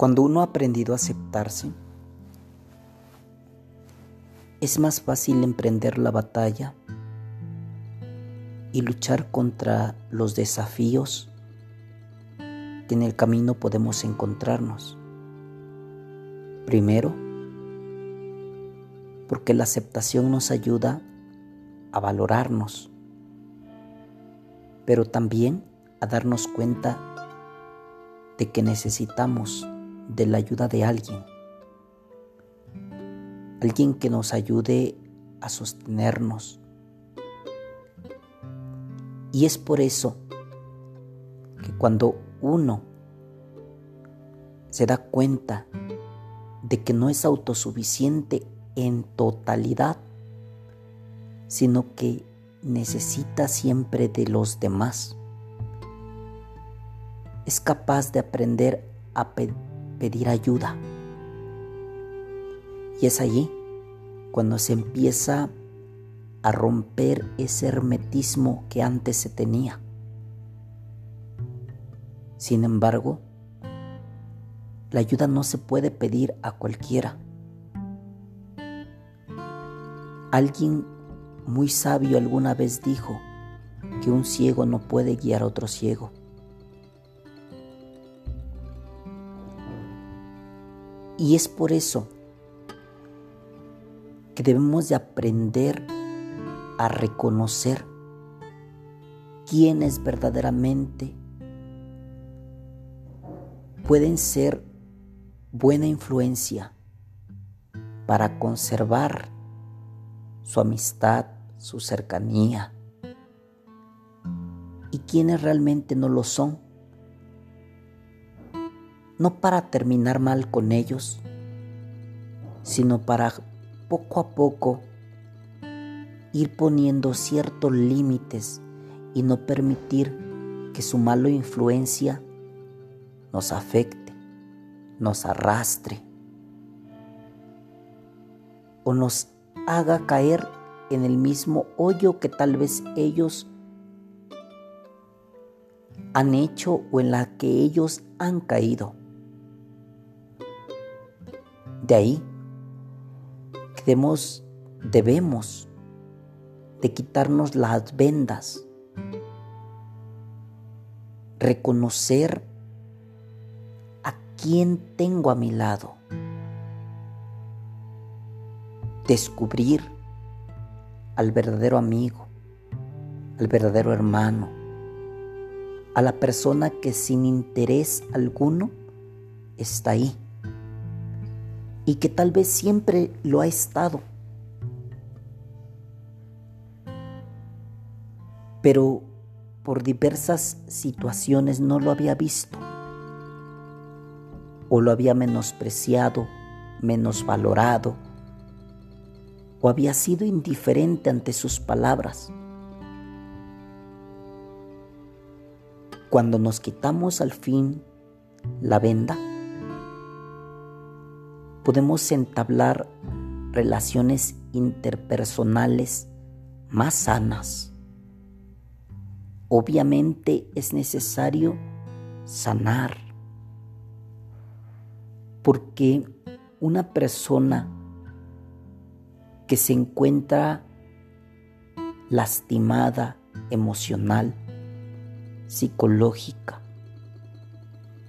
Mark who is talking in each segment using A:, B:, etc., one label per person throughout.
A: Cuando uno ha aprendido a aceptarse, es más fácil emprender la batalla y luchar contra los desafíos que en el camino podemos encontrarnos. Primero, porque la aceptación nos ayuda a valorarnos, pero también a darnos cuenta de que necesitamos de la ayuda de alguien. Alguien que nos ayude a sostenernos. Y es por eso que cuando uno se da cuenta de que no es autosuficiente en totalidad, sino que necesita siempre de los demás, es capaz de aprender a pedir pedir ayuda. Y es allí cuando se empieza a romper ese hermetismo que antes se tenía. Sin embargo, la ayuda no se puede pedir a cualquiera. Alguien muy sabio alguna vez dijo que un ciego no puede guiar a otro ciego. Y es por eso que debemos de aprender a reconocer quiénes verdaderamente pueden ser buena influencia para conservar su amistad, su cercanía, y quienes realmente no lo son no para terminar mal con ellos, sino para poco a poco ir poniendo ciertos límites y no permitir que su mala influencia nos afecte, nos arrastre o nos haga caer en el mismo hoyo que tal vez ellos han hecho o en la que ellos han caído. De ahí debemos, debemos de quitarnos las vendas, reconocer a quién tengo a mi lado, descubrir al verdadero amigo, al verdadero hermano, a la persona que sin interés alguno está ahí y que tal vez siempre lo ha estado. Pero por diversas situaciones no lo había visto o lo había menospreciado, menos valorado o había sido indiferente ante sus palabras. Cuando nos quitamos al fin la venda, podemos entablar relaciones interpersonales más sanas. Obviamente es necesario sanar, porque una persona que se encuentra lastimada emocional, psicológica,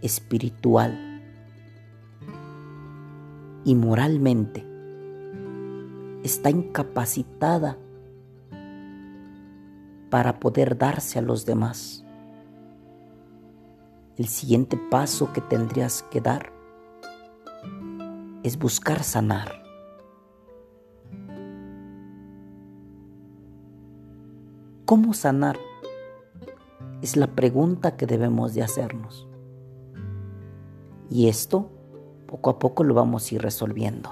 A: espiritual, y moralmente está incapacitada para poder darse a los demás. El siguiente paso que tendrías que dar es buscar sanar. ¿Cómo sanar? Es la pregunta que debemos de hacernos. Y esto poco a poco lo vamos a ir resolviendo.